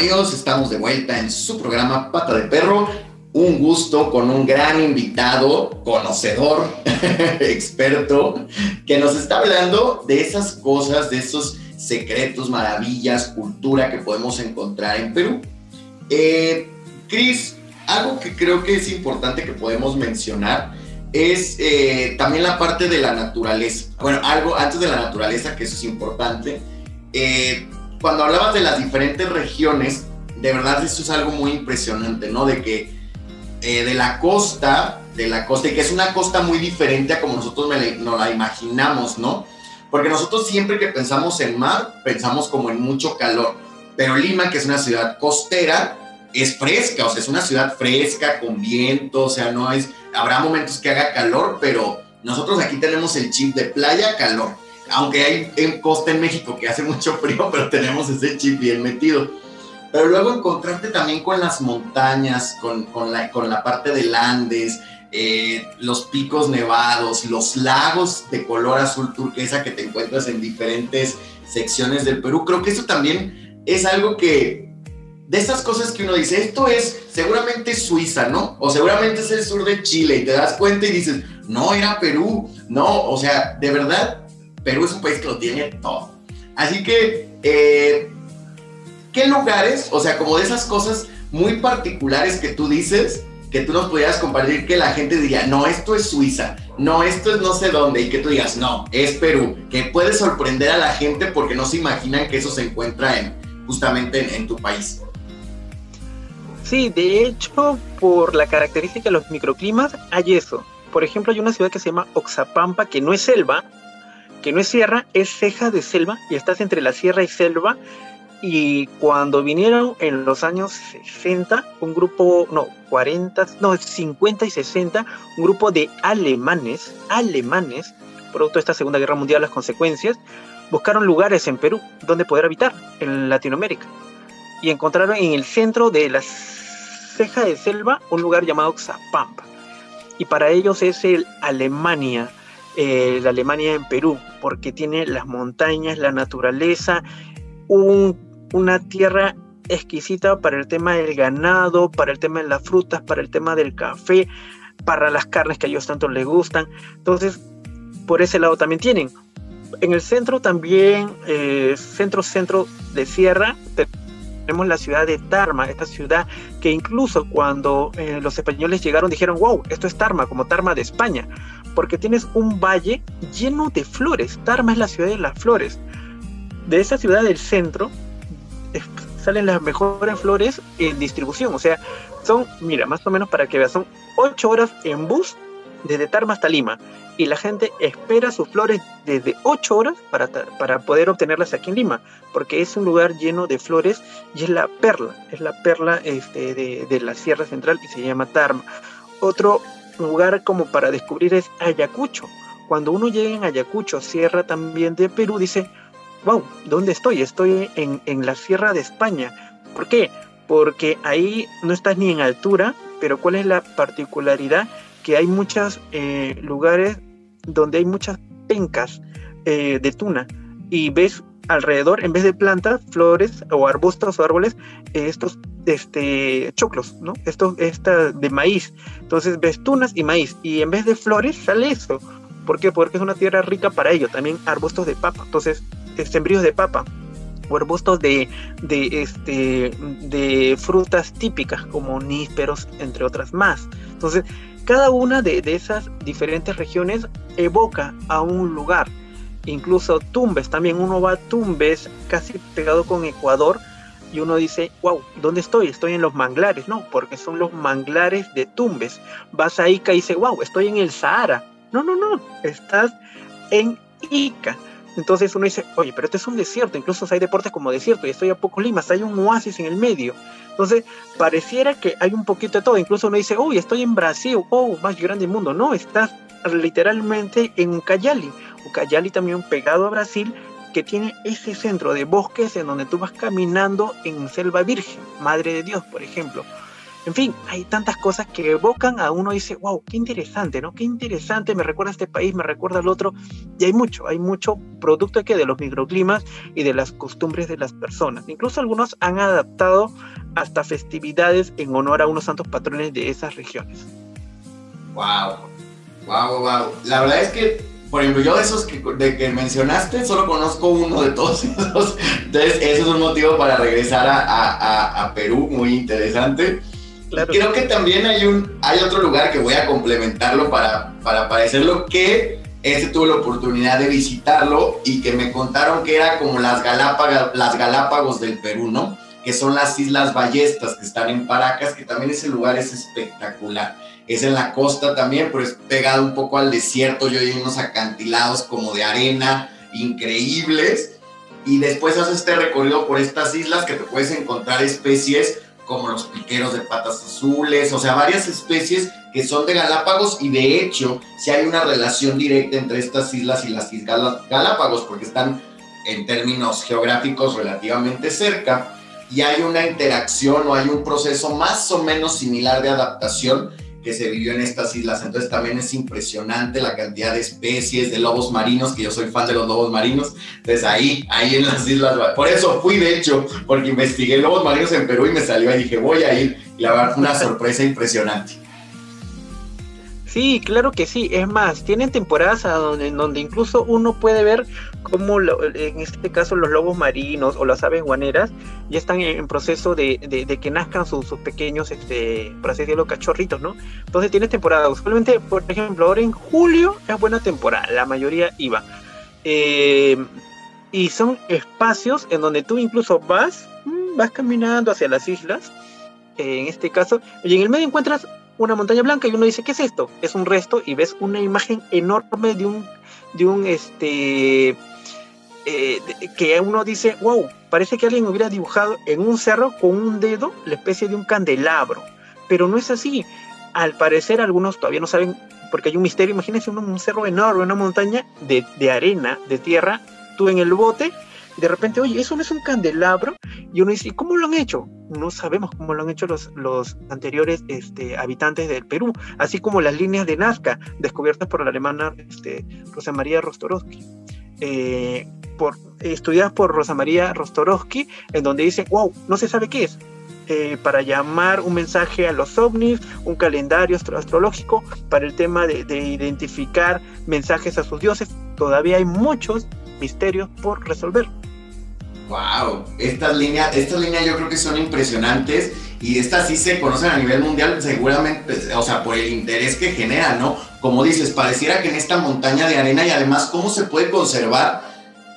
Amigos, estamos de vuelta en su programa Pata de Perro. Un gusto con un gran invitado, conocedor, experto, que nos está hablando de esas cosas, de esos secretos, maravillas, cultura que podemos encontrar en Perú. Eh, Cris, algo que creo que es importante que podemos mencionar es eh, también la parte de la naturaleza. Bueno, algo antes de la naturaleza, que eso es importante. Eh, cuando hablabas de las diferentes regiones, de verdad eso es algo muy impresionante, ¿no? De que eh, de la costa, de la costa, y que es una costa muy diferente a como nosotros nos la imaginamos, ¿no? Porque nosotros siempre que pensamos en mar, pensamos como en mucho calor, pero Lima, que es una ciudad costera, es fresca, o sea, es una ciudad fresca, con viento, o sea, no es, habrá momentos que haga calor, pero nosotros aquí tenemos el chip de playa, calor aunque hay en costa en México que hace mucho frío, pero tenemos ese chip bien metido. Pero luego encontrarte también con las montañas, con, con, la, con la parte del Andes, eh, los picos nevados, los lagos de color azul turquesa que te encuentras en diferentes secciones del Perú. Creo que eso también es algo que, de esas cosas que uno dice, esto es seguramente Suiza, ¿no? O seguramente es el sur de Chile y te das cuenta y dices, no, era Perú. No, o sea, de verdad Perú es un país que lo tiene todo. Así que, eh, ¿qué lugares, o sea, como de esas cosas muy particulares que tú dices, que tú nos pudieras compartir, que la gente diría, no, esto es Suiza, no, esto es no sé dónde, y que tú digas, no, es Perú, que puede sorprender a la gente porque no se imaginan que eso se encuentra en, justamente en tu país. Sí, de hecho, por la característica de los microclimas, hay eso. Por ejemplo, hay una ciudad que se llama Oxapampa, que no es selva, que no es sierra, es ceja de selva y estás entre la sierra y selva Y cuando vinieron en los años 60, un grupo, no, 40, no, 50 y 60, un grupo de alemanes, alemanes, producto de esta Segunda Guerra Mundial, las consecuencias, buscaron lugares en Perú donde poder habitar, en Latinoamérica. Y encontraron en el centro de la ceja de selva un lugar llamado Xapampa. Y para ellos es el Alemania, eh, la Alemania en Perú, porque tiene las montañas, la naturaleza, una tierra exquisita para el tema del ganado, para el tema de las frutas, para el tema del café, para las carnes que a ellos tanto les gustan. Entonces, por ese lado también tienen. En el centro también, eh, centro, centro de sierra, tenemos la ciudad de Tarma, esta ciudad que incluso cuando eh, los españoles llegaron dijeron, wow, esto es Tarma, como Tarma de España, porque tienes un valle lleno de flores. Tarma es la ciudad de las flores. De esa ciudad del centro salen las mejores flores en distribución, o sea, son, mira, más o menos para que veas, son ocho horas en bus desde Tarma hasta Lima y la gente espera sus flores desde 8 horas para, para poder obtenerlas aquí en Lima, porque es un lugar lleno de flores y es la perla, es la perla este, de, de la Sierra Central y se llama Tarma. Otro lugar como para descubrir es Ayacucho. Cuando uno llega en Ayacucho, Sierra también de Perú, dice, wow, ¿dónde estoy? Estoy en, en la Sierra de España. ¿Por qué? Porque ahí no estás ni en altura, pero ¿cuál es la particularidad? Que hay muchos eh, lugares donde hay muchas pencas eh, de tuna y ves alrededor, en vez de plantas, flores o arbustos o árboles, eh, estos este, choclos, ¿no? Estos esta de maíz. Entonces ves tunas y maíz y en vez de flores sale eso. ¿Por qué? Porque es una tierra rica para ello. También arbustos de papa. Entonces, sembríos de papa o arbustos de, de, este, de frutas típicas como nísperos, entre otras más. Entonces, cada una de, esas diferentes regiones evoca a un lugar. Incluso Tumbes, también uno va a Tumbes, casi pegado con Ecuador, y uno dice, wow, ¿dónde estoy? Estoy en los manglares, no, porque son los manglares de Tumbes. Vas a Ica y dice, wow, estoy en el Sahara. No, no, no, estás en Ica. Entonces uno dice, oye, pero este es un desierto, incluso hay deportes como desierto y estoy a pocos limas, hay un oasis en el medio. Entonces, pareciera que hay un poquito de todo. Incluso uno dice, uy, estoy en Brasil, oh, más grande del mundo. No, estás literalmente en Ucayali. Ucayali también pegado a Brasil, que tiene ese centro de bosques en donde tú vas caminando en selva virgen, Madre de Dios, por ejemplo. En fin, hay tantas cosas que evocan a uno y dice, wow, qué interesante, ¿no? Qué interesante, me recuerda a este país, me recuerda al otro. Y hay mucho, hay mucho producto que de los microclimas y de las costumbres de las personas. Incluso algunos han adaptado hasta festividades en honor a unos santos patrones de esas regiones. Wow, wow, wow. La verdad es que, por ejemplo, yo de esos que, de que mencionaste, solo conozco uno de todos esos. Entonces, eso es un motivo para regresar a, a, a Perú, muy interesante. Creo que también hay, un, hay otro lugar que voy a complementarlo para, para parecerlo que ese tuve la oportunidad de visitarlo y que me contaron que era como las Galápagos, las Galápagos del Perú, ¿no? Que son las Islas Ballestas que están en Paracas, que también ese lugar es espectacular. Es en la costa también, pero es pegado un poco al desierto. Yo hay unos acantilados como de arena increíbles. Y después haces este recorrido por estas islas que te puedes encontrar especies como los piqueros de patas azules, o sea, varias especies que son de Galápagos y de hecho si hay una relación directa entre estas islas y las islas Galápagos porque están en términos geográficos relativamente cerca y hay una interacción o hay un proceso más o menos similar de adaptación que se vivió en estas islas. Entonces también es impresionante la cantidad de especies de lobos marinos, que yo soy fan de los lobos marinos. Entonces ahí, ahí en las islas, por eso fui de hecho, porque investigué lobos marinos en Perú y me salió y dije, voy a ir. Y la verdad una sorpresa impresionante. Sí, claro que sí. Es más, tienen temporadas donde, en donde incluso uno puede ver cómo, en este caso, los lobos marinos o las aves guaneras ya están en, proceso de, que nazcan sus, pequeños, este, por así decirlo, cachorritos, ¿no? Entonces tienes temporada. Usualmente, por ejemplo, ahora en julio es buena temporada. La mayoría iba. Eh, y son espacios en donde tú incluso vas, mm, vas caminando hacia las islas. En este caso, y en el medio encuentras una montaña blanca y uno dice, ¿qué es esto? Es un resto y ves una imagen enorme de un, de un, este, eh, que uno dice, wow, parece que alguien hubiera dibujado en un cerro con un dedo la especie de un candelabro, pero no es así. Al parecer algunos todavía no saben, porque hay un misterio, imagínense un, cerro enorme, una montaña de, de arena, de tierra, tú en el bote, de repente, oye, eso no es un candelabro, y uno dice, ¿y cómo lo han hecho? No sabemos cómo lo han hecho los, los anteriores este, habitantes del Perú, así como las líneas de Nazca, descubiertas por la alemana este, Rosa María Rostorowski. Eh, por, estudiadas por Rosa María Rostorowski, en donde dice, wow, no se sabe qué es. Eh, para llamar un mensaje a los ovnis, un calendario astrológico, para el tema de, de identificar mensajes a sus dioses. Todavía hay muchos misterios por resolver. Wow, estas líneas, estas líneas yo creo que son impresionantes y estas sí se conocen a nivel mundial seguramente, o sea, por el interés que generan, ¿no? Como dices, pareciera que en esta montaña de arena y además cómo se puede conservar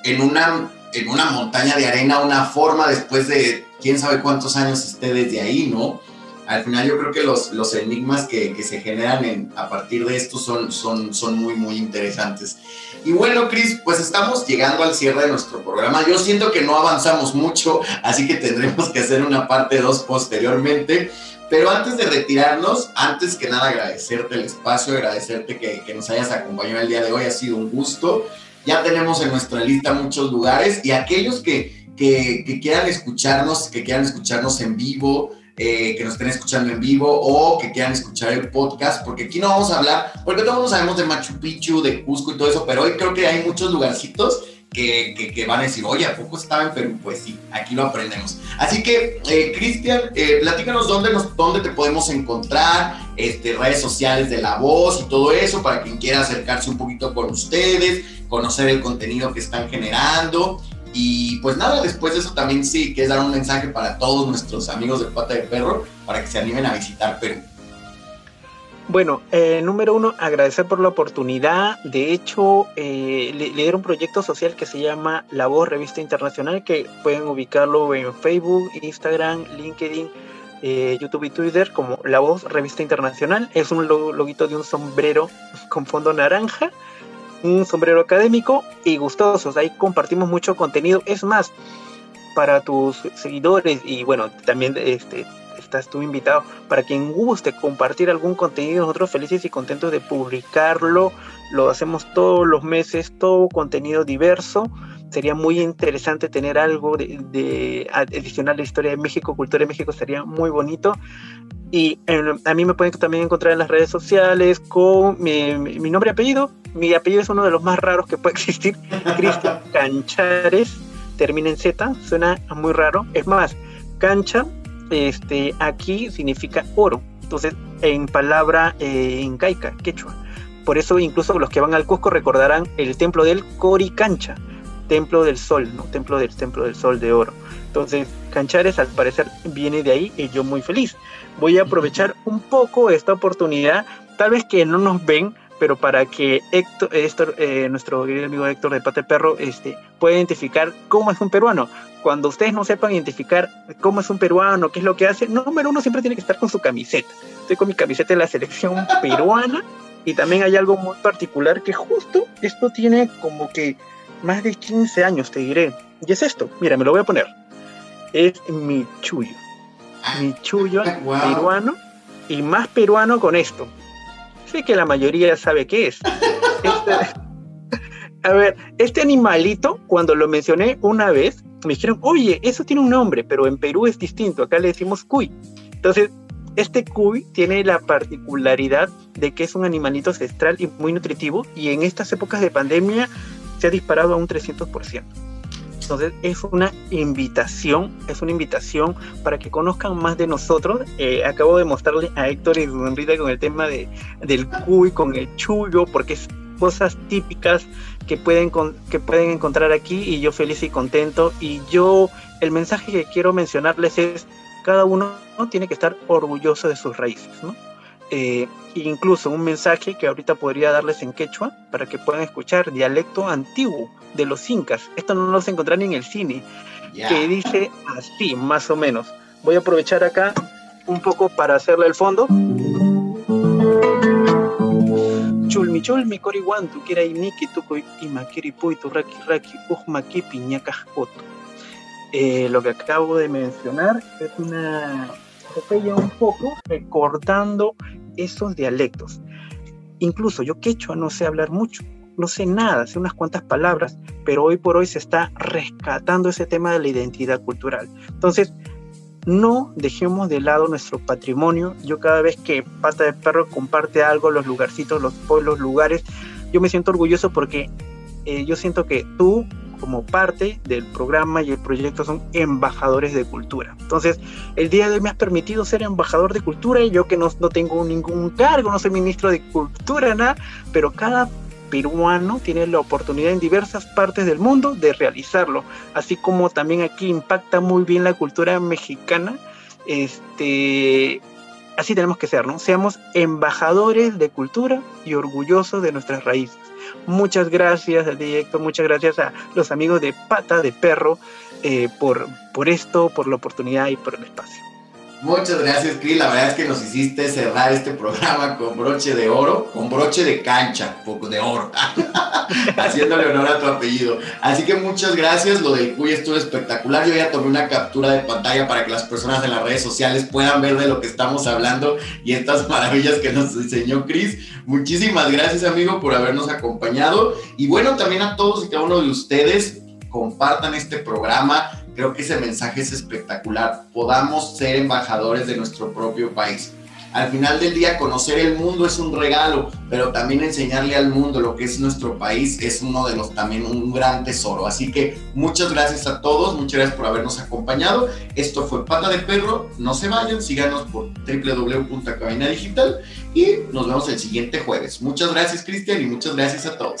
en una, en una montaña de arena una forma después de quién sabe cuántos años esté desde ahí, ¿no? Al final yo creo que los, los enigmas que, que se generan a partir de esto son, son, son muy, muy interesantes. Y bueno, Cris, pues estamos llegando al cierre de nuestro programa. Yo siento que no avanzamos mucho, así que tendremos que hacer una parte 2 posteriormente. Pero antes de retirarnos, antes que nada agradecerte el espacio, agradecerte que, que nos hayas acompañado el día de hoy, ha sido un gusto. Ya tenemos en nuestra lista muchos lugares y aquellos que, que, que quieran escucharnos, que quieran escucharnos en vivo, eh, que nos estén escuchando en vivo o que quieran escuchar el podcast, porque aquí no vamos a hablar, porque todos sabemos de Machu Picchu, de Cusco y todo eso, pero hoy creo que hay muchos lugarcitos que, van a decir, oye, ¿a poco estaba en Perú? Pues sí, aquí lo aprendemos. Así que, eh, Cristian, eh, platícanos dónde, nos, dónde te podemos encontrar, este, redes sociales de La Voz y todo eso, para quien quiera acercarse un poquito con ustedes, conocer el contenido que están generando y pues nada, después de eso también sí, que es dar un mensaje para todos nuestros amigos de Pata de Perro para que se animen a visitar Perú. Bueno, eh, número uno, agradecer por la oportunidad. De hecho, eh, lidero un proyecto social que se llama La Voz Revista Internacional, que pueden ubicarlo en Facebook, Instagram, LinkedIn, eh, YouTube y Twitter como La Voz Revista Internacional. Es un loguito de un sombrero con fondo naranja un sombrero académico y gustosos. Ahí compartimos mucho contenido. Es más, para tus seguidores y bueno, también este, estás tú invitado para quien guste compartir algún contenido, nosotros felices y contentos de publicarlo. Lo hacemos todos los meses, todo contenido diverso. Sería muy interesante tener algo de, de adicional de historia de México, cultura de México, sería muy bonito. Y em, a mí me pueden también encontrar en las redes sociales con mi, mi nombre y apellido, mi apellido es uno de los más raros que puede existir, Cristian Canchares, termina en Z, suena muy raro. Es más, cancha, este, aquí significa oro, entonces en palabra eh, incaica, quechua. Por eso incluso los que van al Cusco recordarán el templo del Coricancha, templo del sol, ¿no? Templo del templo del sol de oro. Entonces, Canchares al parecer viene de ahí y yo muy feliz. Voy a aprovechar un poco esta oportunidad, tal vez que no nos ven, pero para que Héctor, eh, nuestro amigo Héctor de Pate Perro este, pueda identificar cómo es un peruano. Cuando ustedes no sepan identificar cómo es un peruano, qué es lo que hace, número uno siempre tiene que estar con su camiseta. Estoy con mi camiseta de la selección peruana y también hay algo muy particular que justo esto tiene como que más de 15 años, te diré. Y es esto, mira, me lo voy a poner. Es mi chullo. Mi chullo peruano y más peruano con esto que la mayoría sabe qué es. Este, a ver, este animalito, cuando lo mencioné una vez, me dijeron, oye, eso tiene un nombre, pero en Perú es distinto, acá le decimos cuy. Entonces, este cuy tiene la particularidad de que es un animalito ancestral y muy nutritivo, y en estas épocas de pandemia se ha disparado a un 300%. Entonces es una invitación, es una invitación para que conozcan más de nosotros. Eh, acabo de mostrarle a Héctor y Rita con el tema de, del cuy, con el chullo, porque es cosas típicas que pueden, que pueden encontrar aquí y yo feliz y contento. Y yo, el mensaje que quiero mencionarles es, cada uno tiene que estar orgulloso de sus raíces. Eh, incluso un mensaje que ahorita podría darles en quechua para que puedan escuchar dialecto antiguo de los incas. Esto no lo se encontrar ni en el cine, que dice así, más o menos. Voy a aprovechar acá un poco para hacerle el fondo. Chulmi Pinchol mi coriwantu, quiera iniki tuko imakiri puitu raki raki piñacajoto. Eh, lo que acabo de mencionar es una epopeya un poco recordando esos dialectos. Incluso yo quechua no sé hablar mucho, no sé nada, sé unas cuantas palabras, pero hoy por hoy se está rescatando ese tema de la identidad cultural. Entonces, no dejemos de lado nuestro patrimonio. Yo cada vez que Pata de Perro comparte algo, los lugarcitos, los pueblos, lugares, yo me siento orgulloso porque eh, yo siento que tú, como parte del programa y el proyecto, son embajadores de cultura. Entonces, el día de hoy me has permitido ser embajador de cultura y yo que no, no tengo ningún cargo, no soy ministro de cultura, nada, pero cada peruano tiene la oportunidad en diversas partes del mundo de realizarlo, así como también aquí impacta muy bien la cultura mexicana, este, así tenemos que ser, ¿no? Seamos embajadores de cultura y orgullosos de nuestras raíces. Muchas gracias al directo, muchas gracias a los amigos de Pata de Perro eh, por, por esto, por la oportunidad y por el espacio. Muchas gracias, Cris. La verdad es que nos hiciste cerrar este programa con broche de oro, con broche de cancha, poco de oro, haciéndole honor a tu apellido. Así que muchas gracias. Lo del Cuy estuvo espectacular. Yo ya tomé una captura de pantalla para que las personas en las redes sociales puedan ver de lo que estamos hablando y estas maravillas que nos enseñó Cris. Muchísimas gracias, amigo, por habernos acompañado. Y bueno, también a todos y cada uno de ustedes, compartan este programa Creo que ese mensaje es espectacular. Podamos ser embajadores de nuestro propio país. Al final del día, conocer el mundo es un regalo, pero también enseñarle al mundo lo que es nuestro país es uno de los también un gran tesoro. Así que muchas gracias a todos, muchas gracias por habernos acompañado. Esto fue Pata de Perro. No se vayan, síganos por www.cabina digital y nos vemos el siguiente jueves. Muchas gracias, Cristian, y muchas gracias a todos.